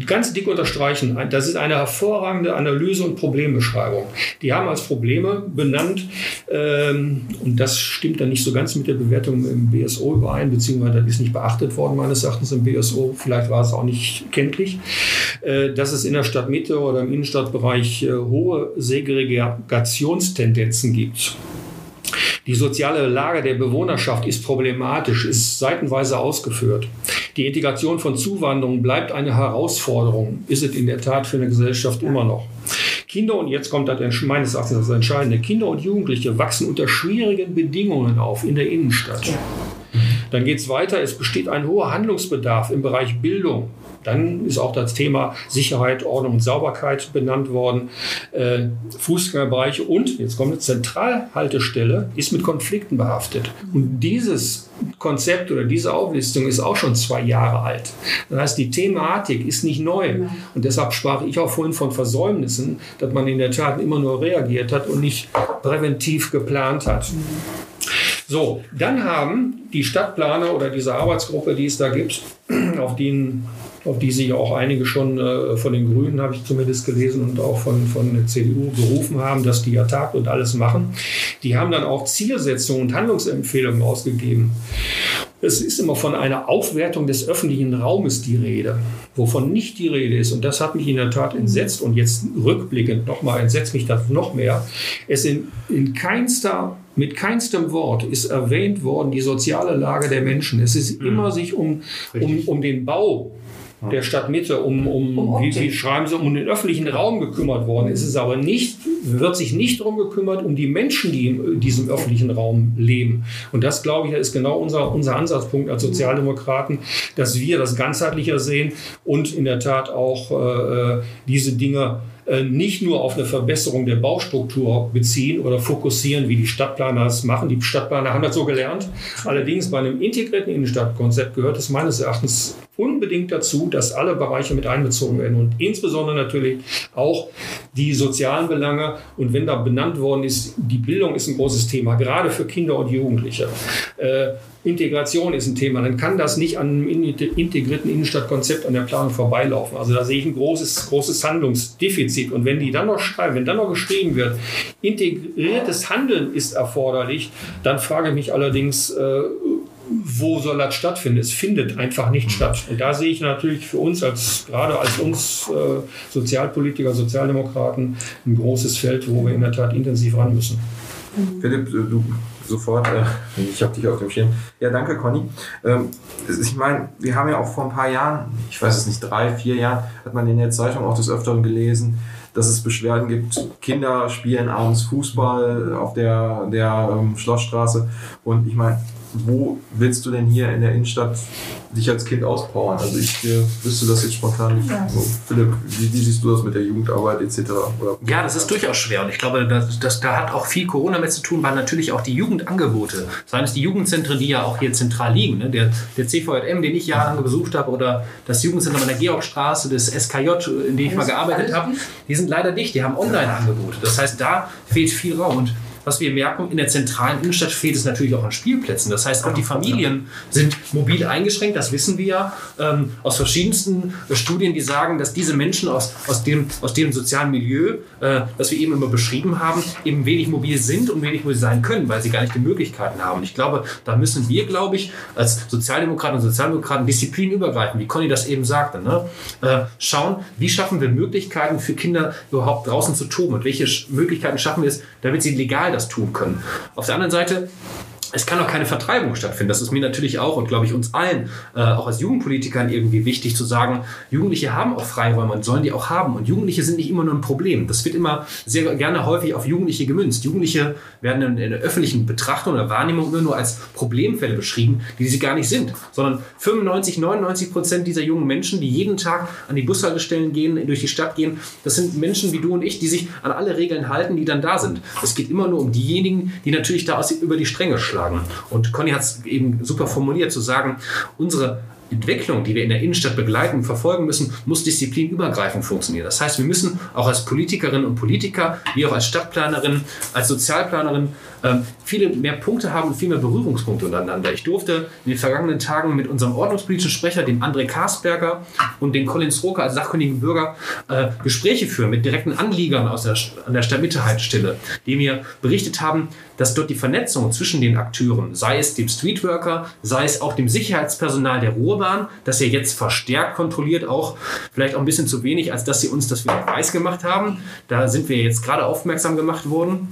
ganz dick unterstreichen. Das ist eine hervorragende Analyse und Problembeschreibung. Die haben als Probleme benannt, ähm, und das stimmt dann nicht so ganz mit der Bewertung im BSO überein, beziehungsweise das ist nicht beachtet worden meines Erachtens im BSO, vielleicht war es auch nicht kenntlich, äh, dass es in der Stadtmitte oder im Innenstadtbereich äh, hohe Segregationstendenzen gibt. Die soziale Lage der Bewohnerschaft ist problematisch, ist seitenweise ausgeführt. Die Integration von Zuwanderung bleibt eine Herausforderung, ist es in der Tat für eine Gesellschaft immer noch. Kinder, und jetzt kommt das meines Erachtens das Entscheidende, Kinder und Jugendliche wachsen unter schwierigen Bedingungen auf in der Innenstadt. Dann geht es weiter, es besteht ein hoher Handlungsbedarf im Bereich Bildung, dann ist auch das Thema Sicherheit, Ordnung und Sauberkeit benannt worden. Äh, Fußgängerbereiche und, jetzt kommt eine Zentralhaltestelle, ist mit Konflikten behaftet. Und dieses Konzept oder diese Auflistung ist auch schon zwei Jahre alt. Das heißt, die Thematik ist nicht neu. Und deshalb sprach ich auch vorhin von Versäumnissen, dass man in der Tat immer nur reagiert hat und nicht präventiv geplant hat. So, dann haben die Stadtplaner oder diese Arbeitsgruppe, die es da gibt, auf die auf die sich auch einige schon äh, von den Grünen, habe ich zumindest gelesen, und auch von, von der CDU berufen haben, dass die ja tagt und alles machen. Die haben dann auch Zielsetzungen und Handlungsempfehlungen ausgegeben. Es ist immer von einer Aufwertung des öffentlichen Raumes die Rede, wovon nicht die Rede ist. Und das hat mich in der Tat entsetzt. Und jetzt rückblickend nochmal entsetzt mich das noch mehr. Es in, in keinster mit keinstem Wort ist erwähnt worden die soziale Lage der Menschen. Es ist mhm. immer sich um, um, um den Bau der Stadtmitte um, um, um wie, wie, schreiben sie, um den öffentlichen Raum gekümmert worden. Es ist aber nicht, wird sich nicht darum gekümmert, um die Menschen, die in diesem öffentlichen Raum leben. Und das, glaube ich, ist genau unser, unser Ansatzpunkt als Sozialdemokraten, dass wir das ganzheitlicher sehen und in der Tat auch äh, diese Dinge äh, nicht nur auf eine Verbesserung der Baustruktur beziehen oder fokussieren, wie die Stadtplaner es machen. Die Stadtplaner haben das so gelernt. Allerdings bei einem integrierten Innenstadtkonzept gehört es meines Erachtens unbedingt dazu, dass alle Bereiche mit einbezogen werden und insbesondere natürlich auch die sozialen Belange. Und wenn da benannt worden ist, die Bildung ist ein großes Thema, gerade für Kinder und Jugendliche. Äh, Integration ist ein Thema, dann kann das nicht an einem integrierten Innenstadtkonzept an der Planung vorbeilaufen. Also da sehe ich ein großes, großes Handlungsdefizit. Und wenn die dann noch schreiben, wenn dann noch geschrieben wird, integriertes Handeln ist erforderlich, dann frage ich mich allerdings, äh, wo soll das stattfinden? Es findet einfach nicht statt. Und da sehe ich natürlich für uns als, gerade als uns äh, Sozialpolitiker, Sozialdemokraten, ein großes Feld, wo wir in der Tat intensiv ran müssen. Philipp, du sofort, äh, ich habe dich auf dem Schirm. Ja, danke, Conny. Ähm, ich meine, wir haben ja auch vor ein paar Jahren, ich weiß es nicht, drei, vier Jahren, hat man in der Zeitung auch des Öfteren gelesen, dass es Beschwerden gibt, Kinder spielen abends Fußball auf der, der ähm, Schlossstraße. Und ich meine, wo willst du denn hier in der Innenstadt dich als Kind auspowern? Also ich äh, wüsste das jetzt spontan nicht. Ja. So, Philipp, wie, wie siehst du das mit der Jugendarbeit etc.? Oder? Ja, das ist durchaus schwer und ich glaube, das, das, da hat auch viel Corona mit zu tun, weil natürlich auch die Jugendangebote, seien es die Jugendzentren, die ja auch hier zentral liegen, ne? der, der CVJM, den ich jahrelang besucht habe, oder das Jugendzentrum an der Georgstraße, das SKJ, in dem ich mal gearbeitet habe, die sind leider dicht, die haben Online-Angebote. Das heißt, da fehlt viel Raum und was wir merken, in der zentralen Innenstadt fehlt es natürlich auch an Spielplätzen. Das heißt, auch die Familien sind mobil eingeschränkt, das wissen wir ja ähm, aus verschiedensten äh, Studien, die sagen, dass diese Menschen aus, aus, dem, aus dem sozialen Milieu, äh, das wir eben immer beschrieben haben, eben wenig mobil sind und wenig mobil sein können, weil sie gar nicht die Möglichkeiten haben. Und ich glaube, da müssen wir, glaube ich, als Sozialdemokraten und Sozialdemokraten disziplinübergreifend, wie Conny das eben sagte, ne, äh, schauen, wie schaffen wir Möglichkeiten für Kinder überhaupt draußen zu toben und welche Möglichkeiten schaffen wir es, damit sie legal das tun können. Auf der anderen Seite es kann auch keine Vertreibung stattfinden. Das ist mir natürlich auch und glaube ich uns allen, äh, auch als Jugendpolitikern irgendwie wichtig zu sagen, Jugendliche haben auch Freiräume und sollen die auch haben. Und Jugendliche sind nicht immer nur ein Problem. Das wird immer sehr gerne häufig auf Jugendliche gemünzt. Jugendliche werden in, in der öffentlichen Betrachtung oder Wahrnehmung immer nur als Problemfälle beschrieben, die sie gar nicht sind. Sondern 95, 99 Prozent dieser jungen Menschen, die jeden Tag an die Bushaltestellen gehen, durch die Stadt gehen, das sind Menschen wie du und ich, die sich an alle Regeln halten, die dann da sind. Es geht immer nur um diejenigen, die natürlich da aus, über die Stränge schlagen. Und Conny hat es eben super formuliert, zu sagen, unsere Entwicklung, die wir in der Innenstadt begleiten und verfolgen müssen, muss disziplinübergreifend funktionieren. Das heißt, wir müssen auch als Politikerinnen und Politiker, wie auch als Stadtplanerin, als Sozialplanerin ähm, viele mehr Punkte haben und viel mehr Berührungspunkte untereinander. Ich durfte in den vergangenen Tagen mit unserem ordnungspolitischen Sprecher, dem André Karsberger und dem Collins Roker als sachkundigen Bürger äh, Gespräche führen mit direkten Anliegern aus der, an der Stadtmittehaltestelle, die mir berichtet haben, dass dort die Vernetzung zwischen den Akteuren, sei es dem Streetworker, sei es auch dem Sicherheitspersonal der Ruhrbahn, das ihr jetzt verstärkt kontrolliert, auch vielleicht auch ein bisschen zu wenig, als dass sie uns das wieder weiß gemacht haben. Da sind wir jetzt gerade aufmerksam gemacht worden.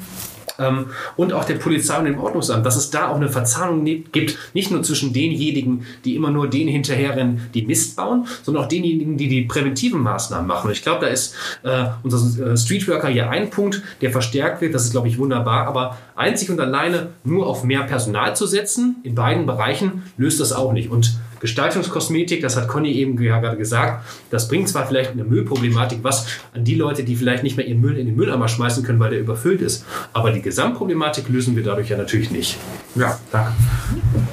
Ähm, und auch der Polizei und dem Ordnungsamt, dass es da auch eine Verzahnung gibt, nicht nur zwischen denjenigen, die immer nur denen hinterherrennen, die Mist bauen, sondern auch denjenigen, die die präventiven Maßnahmen machen. Und ich glaube, da ist äh, unser äh, Streetworker hier ein Punkt, der verstärkt wird. Das ist, glaube ich, wunderbar. Aber einzig und alleine nur auf mehr Personal zu setzen, in beiden Bereichen, löst das auch nicht. Und Gestaltungskosmetik, das hat Conny eben gerade gesagt, das bringt zwar vielleicht eine Müllproblematik was an die Leute, die vielleicht nicht mehr ihren Müll in den Mülleimer schmeißen können, weil der überfüllt ist. Aber die Gesamtproblematik lösen wir dadurch ja natürlich nicht. Ja, danke.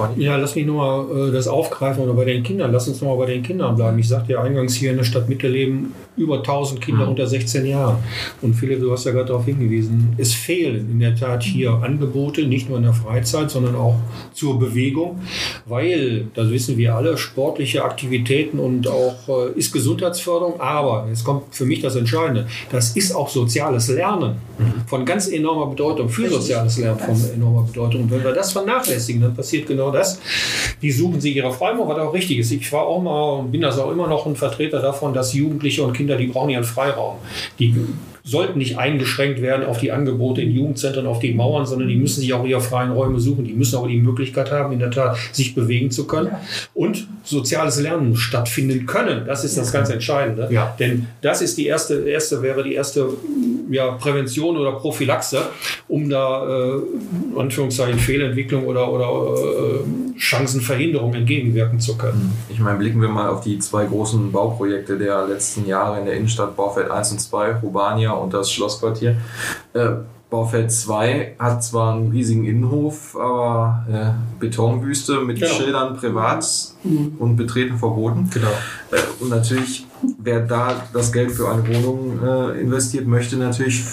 Conny? Ja, lass mich nochmal äh, das aufgreifen oder bei den Kindern. Lass uns nochmal bei den Kindern bleiben. Ich sagte ja eingangs hier in der Stadtmitte leben über 1000 Kinder unter 16 Jahren. Und Philipp, du hast ja gerade darauf hingewiesen, es fehlen in der Tat hier Angebote, nicht nur in der Freizeit, sondern auch zur Bewegung, weil, das wissen wir alle, sportliche Aktivitäten und auch äh, ist Gesundheitsförderung, aber jetzt kommt für mich das Entscheidende, das ist auch soziales Lernen von ganz enormer Bedeutung, für soziales Lernen von enormer Bedeutung. Und wenn wir das vernachlässigen, dann passiert genau das. Die suchen sich ihre Freiräume, was auch richtig ist. Ich war auch mal und bin das auch immer noch ein Vertreter davon, dass Jugendliche und Kinder, die brauchen ihren Freiraum. Die sollten nicht eingeschränkt werden auf die Angebote in Jugendzentren, auf die Mauern, sondern die müssen sich auch ihre freien Räume suchen. Die müssen auch die Möglichkeit haben, in der Tat sich bewegen zu können und soziales Lernen stattfinden können. Das ist das ganz Entscheidende. Ja. Denn das ist die erste, erste wäre die erste ja, Prävention oder Prophylaxe, um da äh, in Anführungszeichen Fehlentwicklung oder, oder äh, Chancenverhinderung entgegenwirken zu können. Ich meine, blicken wir mal auf die zwei großen Bauprojekte der letzten Jahre in der Innenstadt, Baufeld 1 und 2, Urbania und das Schlossquartier. Äh, Baufeld 2 hat zwar einen riesigen Innenhof, aber äh, Betonwüste mit Genau. Schildern privat und betreten verboten. Genau. Äh, und natürlich, wer da das Geld für eine Wohnung äh, investiert, möchte natürlich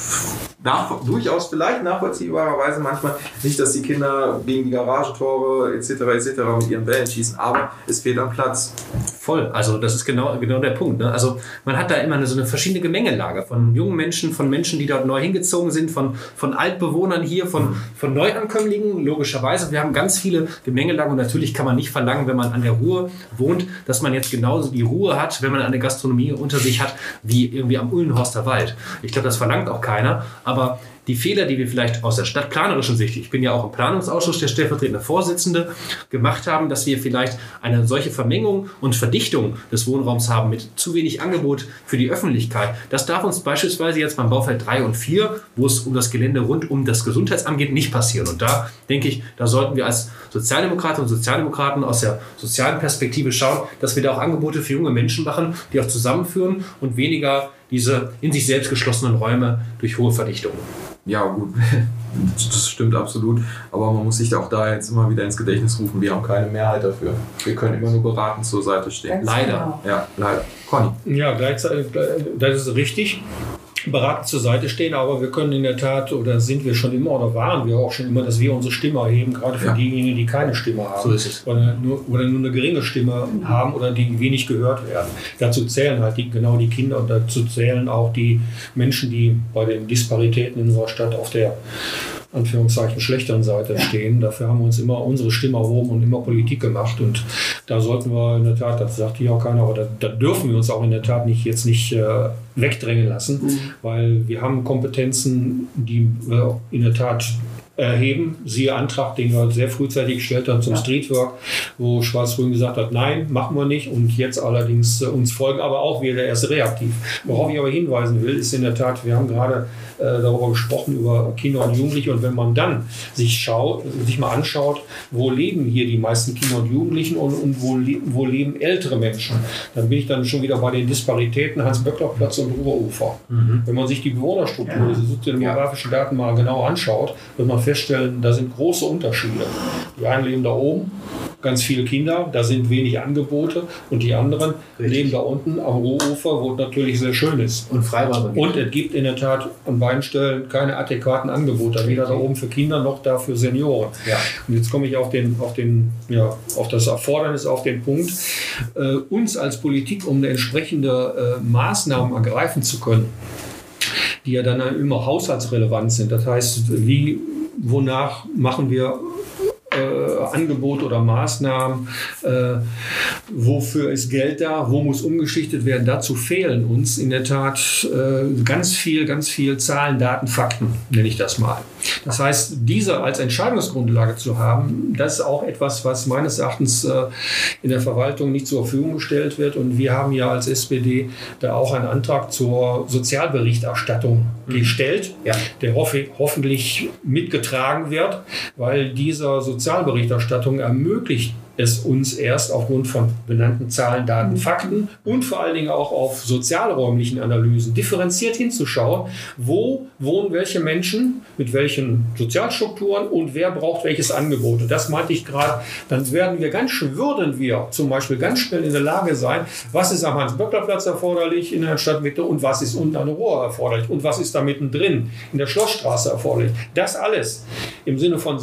nach, durchaus vielleicht nachvollziehbarerweise manchmal nicht, dass die Kinder gegen die Garagentore etc. etc. mit ihren Bällen schießen, aber es fehlt am Platz. Voll. Also das ist genau, genau der Punkt. Ne? Also man hat da immer eine, so eine verschiedene Gemengelage von jungen Menschen, von Menschen, die dort neu hingezogen sind, von, von Altbewohnern hier, von, von Neuankömmlingen, logischerweise. Wir haben ganz viele Gemengelagen und natürlich kann man nicht verlangen, wenn man an der Ruhr wohnt, dass man jetzt genauso die Ruhe hat, wenn man eine Gastronomie unter sich hat, wie irgendwie am Ullenhorster Wald. Ich glaube, das verlangt auch keiner. Aber die Fehler, die wir vielleicht aus der stadtplanerischen Sicht, ich bin ja auch im Planungsausschuss der stellvertretende Vorsitzende, gemacht haben, dass wir vielleicht eine solche Vermengung und Verdichtung des Wohnraums haben mit zu wenig Angebot für die Öffentlichkeit. Das darf uns beispielsweise jetzt beim Baufeld 3 und 4, wo es um das Gelände rund um das Gesundheitsamt geht, nicht passieren. Und da denke ich, da sollten wir als Sozialdemokratinnen und Sozialdemokraten aus der sozialen Perspektive schauen, dass wir da auch Angebote für junge Menschen machen, die auch zusammenführen und weniger diese in sich selbst geschlossenen Räume durch hohe Verdichtung. Ja, gut, das stimmt absolut. Aber man muss sich auch da jetzt immer wieder ins Gedächtnis rufen, wir haben keine Mehrheit dafür. Wir können immer nur beratend zur Seite stehen. Ganz Leider. genau. Ja, leider. Conny. Ja, gleichzeitig, das ist richtig. Beratend zur Seite stehen, aber wir können in der Tat, oder sind wir schon immer, oder waren wir auch schon immer, dass wir unsere Stimme erheben, gerade für Ja. diejenigen, die keine Stimme haben. So ist es. Oder nur, oder nur eine geringe Stimme haben oder die wenig gehört werden. Dazu zählen halt die, genau die Kinder und dazu zählen auch die Menschen, die bei den Disparitäten in unserer Stadt auf der Anführungszeichen schlechteren Seite stehen. Dafür haben wir uns immer unsere Stimme erhoben und immer Politik gemacht. Und da sollten wir in der Tat, das sagt hier auch keiner, aber da, da dürfen wir uns auch in der Tat nicht jetzt nicht äh, wegdrängen lassen, weil wir haben Kompetenzen, die wir in der Tat erheben. Siehe Antrag, den wir sehr frühzeitig gestellt haben zum Ja. Streetwork, wo Schwarz-Grün gesagt hat, nein, machen wir nicht. Und jetzt allerdings äh, uns folgen, aber auch wieder erst reaktiv. Worauf ich aber hinweisen will, ist in der Tat, wir haben gerade äh, darüber gesprochen, über Kinder und Jugendliche. Und wenn man dann sich schaut, sich mal anschaut, wo leben hier die meisten Kinder und Jugendlichen und, und wo, le wo leben ältere Menschen, dann bin ich dann schon wieder bei den Disparitäten Hans-Böckler-Platz und Ruhrufer. Wenn man sich die Bewohnerstruktur, Ja. diese soziodemografischen Daten mal genau anschaut, wird man feststellen, da sind große Unterschiede. Die einen leben da oben, ganz viele Kinder, da sind wenig Angebote und die anderen Richtig. leben da unten am Ruhrufer, wo es natürlich sehr schön ist. Und Freibad. Und es gibt in der Tat an beiden Stellen keine adäquaten Angebote, weder da oben für Kinder noch da für Senioren. Ja. Und jetzt komme ich auf, den, auf, den, ja, auf das Erfordernis, auf den Punkt, äh, uns als Politik, um eine entsprechende äh, Maßnahmen ergreifen zu können, die ja dann immer haushaltsrelevant sind. Das heißt, wie, wonach machen wir äh, Angebote oder Maßnahmen, äh, wofür ist Geld da, wo muss umgeschichtet werden. Dazu fehlen uns in der Tat äh, ganz viel, ganz viel Zahlen, Daten, Fakten, nenne ich das mal. Das heißt, diese als Entscheidungsgrundlage zu haben, das ist auch etwas, was meines Erachtens äh, in der Verwaltung nicht zur Verfügung gestellt wird. Und wir haben ja als SPD da auch einen Antrag zur Sozialberichterstattung gestellt, Ja. der hoffe, hoffentlich mitgetragen wird, weil dieser Sozialberichterstattung ermöglicht es uns erst aufgrund von benannten Zahlen, Daten, Fakten und vor allen Dingen auch auf sozialräumlichen Analysen differenziert hinzuschauen, wo wohnen welche Menschen, mit welchen Sozialstrukturen und wer braucht welches Angebot. Und das meinte ich gerade, dann werden wir ganz würden wir zum Beispiel ganz schnell in der Lage sein, was ist am Hans-Böckler-Platz erforderlich in der Stadtmitte und was ist unten an der Ruhr erforderlich und was ist da mittendrin in der Schlossstraße erforderlich. Das alles im Sinne von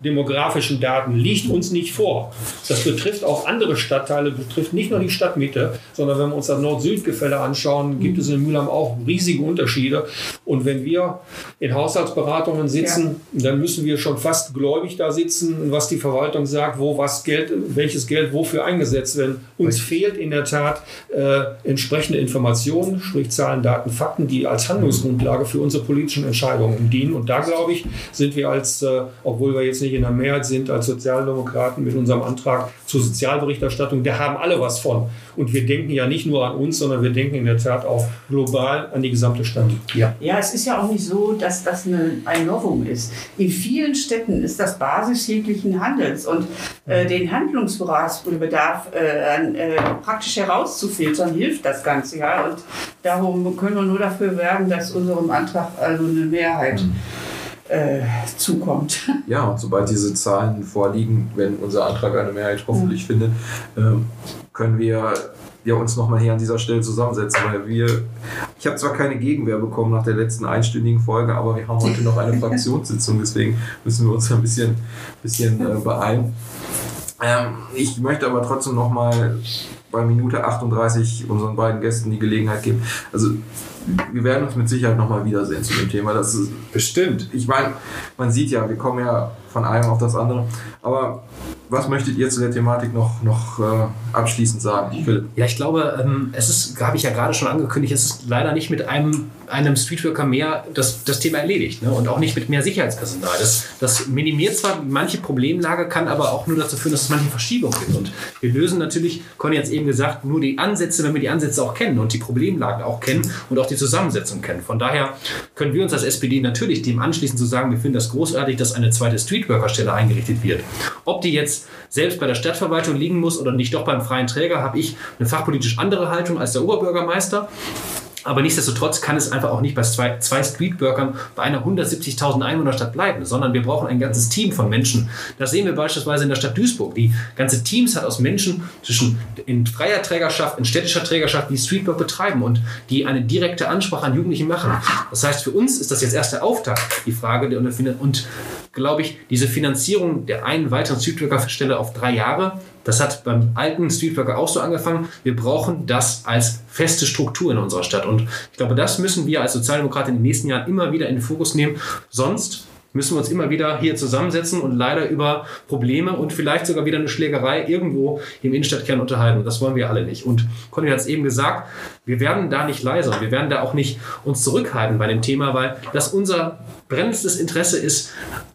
soziodemografischen Daten liegt uns nicht vor. Das betrifft auch andere Stadtteile, betrifft nicht nur die Stadtmitte, sondern wenn wir uns das Nord-Süd-Gefälle anschauen, gibt es in Mülheim auch riesige Unterschiede. Und wenn wir in Haushaltsberatungen sitzen, dann müssen wir schon fast gläubig da sitzen, was die Verwaltung sagt, wo was Geld, welches Geld wofür eingesetzt wird. Uns fehlt in der Tat äh, entsprechende Informationen, sprich Zahlen, Daten, Fakten, die als Handlungsgrundlage für unsere politischen Entscheidungen dienen. Und da glaube ich, sind wir als, äh, obwohl wir jetzt nicht in der Mehrheit sind, als Sozialdemokraten mit unserem Antrag zur Sozialberichterstattung, da haben alle was von. Und wir denken ja nicht nur an uns, sondern wir denken in der Tat auch global an die gesamte Stadt. Ja. Ja, es ist ja auch nicht so, dass das eine, ein Novum ist. In vielen Städten ist das Basis jeglichen Handels und äh, den Handlungsbedarf äh, an, äh, praktisch herauszufiltern hilft das Ganze. Ja? Und darum können wir nur dafür werben, dass unserem Antrag also eine Mehrheit äh, zukommt. Ja, und sobald diese Zahlen vorliegen, wenn unser Antrag eine Mehrheit hoffentlich findet, ähm, können wir ja uns nochmal hier an dieser Stelle zusammensetzen, weil wir, ich habe zwar keine Gegenwehr bekommen nach der letzten einstündigen Folge, aber wir haben heute noch eine Fraktionssitzung, deswegen müssen wir uns ein bisschen, bisschen äh, beeilen. Ähm, ich möchte aber trotzdem nochmal bei Minute 38 unseren beiden Gästen die Gelegenheit geben. Also wir werden uns mit Sicherheit nochmal wiedersehen zu dem Thema. Das ist Bestimmt. ich meine, man sieht ja, wir kommen ja von einem auf das andere. Aber was möchtet ihr zu der Thematik noch, noch äh, abschließend sagen, Philipp? Ja, ich glaube, ähm, es ist, habe ich ja gerade schon angekündigt, es ist leider nicht mit einem, einem Streetworker mehr das, das Thema erledigt ne? und auch nicht mit mehr Sicherheitspersonal. Das, das minimiert zwar manche Problemlage, kann aber auch nur dazu führen, dass es manche Verschiebungen gibt. Und wir lösen natürlich, Conny hat es eben gesagt, nur die Ansätze, wenn wir die Ansätze auch kennen und die Problemlagen auch kennen und auch die Zusammensetzung kennen. Von daher können wir uns als SPD natürlich dem anschließen zu sagen, wir finden das großartig, dass eine zweite Streetworker-Stelle eingerichtet wird. Ob die jetzt selbst bei der Stadtverwaltung liegen muss oder nicht doch beim freien Träger, habe ich eine fachpolitisch andere Haltung als der Oberbürgermeister. Aber nichtsdestotrotz kann es einfach auch nicht bei zwei, zwei Streetworkern bei einer 170.000 Einwohnerstadt bleiben, sondern wir brauchen ein ganzes Team von Menschen. Das sehen wir beispielsweise in der Stadt Duisburg. Die ganze Teams hat aus Menschen zwischen in freier Trägerschaft, in städtischer Trägerschaft, die Streetwork betreiben und die eine direkte Ansprache an Jugendlichen machen. Das heißt, für uns ist das jetzt erst der Auftakt, die Frage der und glaube ich, diese Finanzierung der einen weiteren Streetworker-Stelle auf drei Jahre das hat beim alten Streetworker auch so angefangen. Wir brauchen das als feste Struktur in unserer Stadt. Und ich glaube, das müssen wir als Sozialdemokraten in den nächsten Jahren immer wieder in den Fokus nehmen. Sonst müssen wir uns immer wieder hier zusammensetzen und leider über Probleme und vielleicht sogar wieder eine Schlägerei irgendwo im Innenstadtkern unterhalten. Das wollen wir alle nicht. Und Conny hat es eben gesagt, wir werden da nicht leiser. Wir werden da auch nicht uns zurückhalten bei dem Thema, weil das unser brennendstes Interesse ist,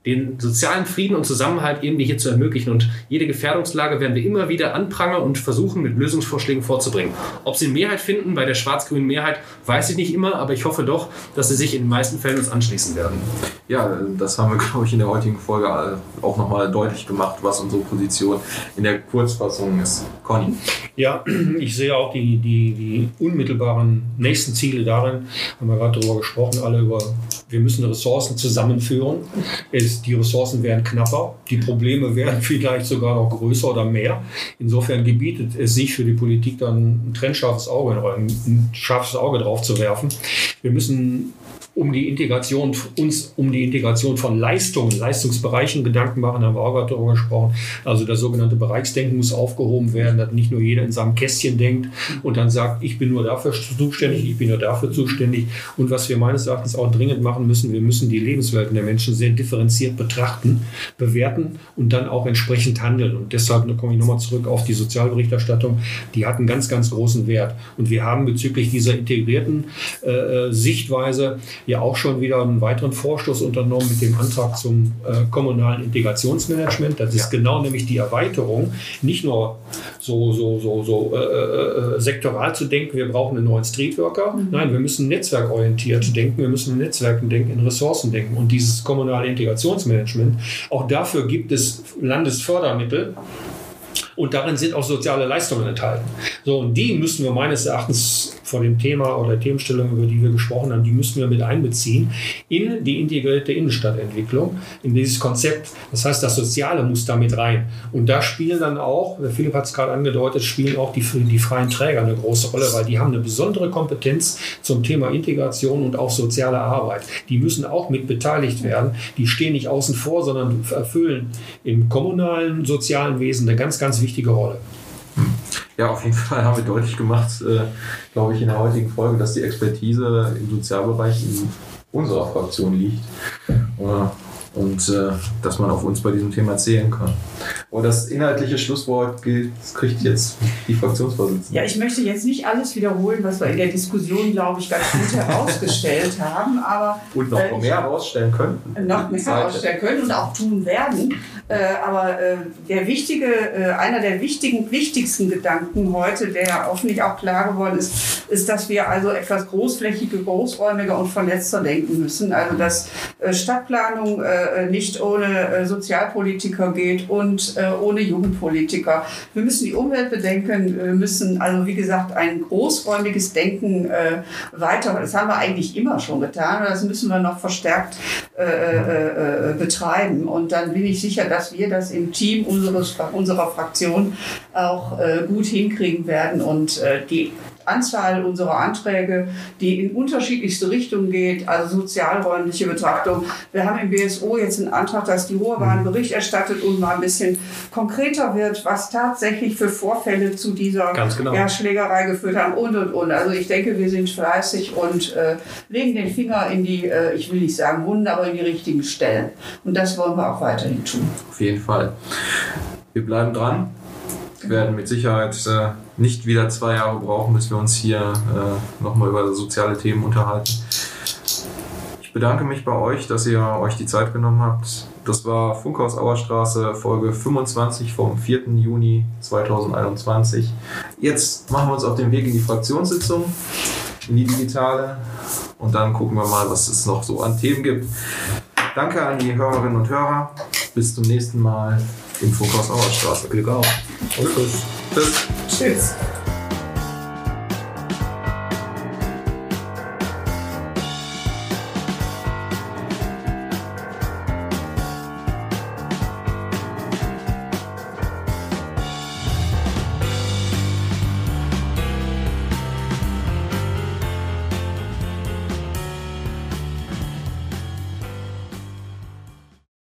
den sozialen Frieden und Zusammenhalt irgendwie hier zu ermöglichen. Und jede Gefährdungslage werden wir immer wieder anprangern und versuchen, mit Lösungsvorschlägen vorzubringen. Ob sie Mehrheit finden bei der schwarz-grünen Mehrheit, weiß ich nicht immer, aber ich hoffe doch, dass sie sich in den meisten Fällen uns anschließen werden. Ja, das haben wir, glaube ich, in der heutigen Folge auch nochmal deutlich gemacht, was unsere Position in der Kurzfassung ist. Conny. Ja, ich sehe auch die, die, die unmittelbaren nächsten Ziele darin, haben wir gerade darüber gesprochen, alle über, wir müssen Ressourcen zusammenführen. Es, die Ressourcen werden knapper, die Probleme werden vielleicht sogar noch größer oder mehr. Insofern gebietet es sich für die Politik dann ein trennscharfes Auge, ein scharfes Auge drauf zu werfen. Wir müssen um die Integration, uns um die Integration von Leistungen, Leistungsbereichen Gedanken machen, haben wir auch gerade darüber gesprochen. Also das sogenannte Bereichsdenken muss aufgehoben werden, dass nicht nur jeder in seinem Kästchen denkt und dann sagt, ich bin nur dafür zuständig, ich bin nur dafür zuständig. Und was wir meines Erachtens auch dringend machen müssen, wir müssen die Lebenswelten der Menschen sehr differenziert betrachten, bewerten und dann auch entsprechend handeln. Und deshalb komme ich nochmal zurück auf die Sozialberichterstattung. Die hat einen ganz, ganz großen Wert. Und wir haben bezüglich dieser integrierten äh, äh Sichtweise ja auch schon wieder einen weiteren Vorstoß unternommen mit dem Antrag zum äh, kommunalen Integrationsmanagement. Das ist ja. genau nämlich die Erweiterung, nicht nur so, so, so, so äh, äh, äh, sektoral zu denken, wir brauchen einen neuen Streetworker. Mhm. Nein, wir müssen netzwerkorientiert denken, wir müssen in Netzwerken denken, in Ressourcen denken. Und dieses kommunale Integrationsmanagement, auch dafür gibt es Landesfördermittel. Und darin sind auch soziale Leistungen enthalten. So, und die müssen wir meines Erachtens vor dem Thema oder Themenstellung, über die wir gesprochen haben, die müssen wir mit einbeziehen in die integrierte Innenstadtentwicklung, in dieses Konzept. Das heißt, das Soziale muss damit rein. Und da spielen dann auch, Philipp hat es gerade angedeutet, spielen auch die, die freien Träger eine große Rolle, weil die haben eine besondere Kompetenz zum Thema Integration und auch soziale Arbeit. Die müssen auch mit beteiligt werden. Die stehen nicht außen vor, sondern erfüllen im kommunalen, sozialen Wesen eine ganz, ganz wichtige Rolle. Ja, auf jeden Fall haben wir deutlich gemacht, äh, glaube ich, in der heutigen Folge, dass die Expertise im Sozialbereich in unserer Fraktion liegt. Äh, und äh, dass man auf uns bei diesem Thema zählen kann. Und das inhaltliche Schlusswort gilt, das kriegt jetzt die Fraktionsvorsitzende. Ja, ich möchte jetzt nicht alles wiederholen, was wir in der Diskussion, glaube ich, ganz gut herausgestellt haben. Aber, und noch äh, mehr herausstellen könnten. Noch mehr herausstellen können und auch tun werden. Äh, aber äh, der wichtige, äh, einer der wichtigen, wichtigsten Gedanken heute, der hoffentlich auch klar geworden ist, ist, dass wir also etwas großflächiger, großräumiger und vernetzter denken müssen. Also dass äh, Stadtplanung äh, nicht ohne Sozialpolitiker geht und ohne Jugendpolitiker. Wir müssen die Umwelt bedenken, müssen also wie gesagt ein großräumiges Denken weiter, das haben wir eigentlich immer schon getan, das müssen wir noch verstärkt betreiben. Und dann bin ich sicher, dass wir das im Team unseres, unserer Fraktion auch äh, gut hinkriegen werden und äh, die Anzahl unserer Anträge, die in unterschiedlichste Richtungen geht, also sozialräumliche Betrachtung. Wir haben im BSO jetzt einen Antrag, dass die Ruhrbahn Bericht erstattet und mal ein bisschen konkreter wird, was tatsächlich für Vorfälle zu dieser genau. ja, Schlägerei geführt haben und und und. Also ich denke, wir sind fleißig und äh, legen den Finger in die, äh, ich will nicht sagen Wunden, aber in die richtigen Stellen. Und das wollen wir auch weiterhin tun. Auf jeden Fall. Wir bleiben dran. Wir werden mit Sicherheit äh, nicht wieder zwei Jahre brauchen, bis wir uns hier äh, nochmal über soziale Themen unterhalten. Ich bedanke mich bei euch, dass ihr euch die Zeit genommen habt. Das war Funkhaus Auerstraße, Folge 25 vom 4. Juni 2021. Jetzt machen wir uns auf den Weg in die Fraktionssitzung, in die digitale. Und dann gucken wir mal, was es noch so an Themen gibt. Danke an die Hörerinnen und Hörer. Bis zum nächsten Mal im Funkhaus Auerstraße. Glück auf. Tschüss. Tschüss.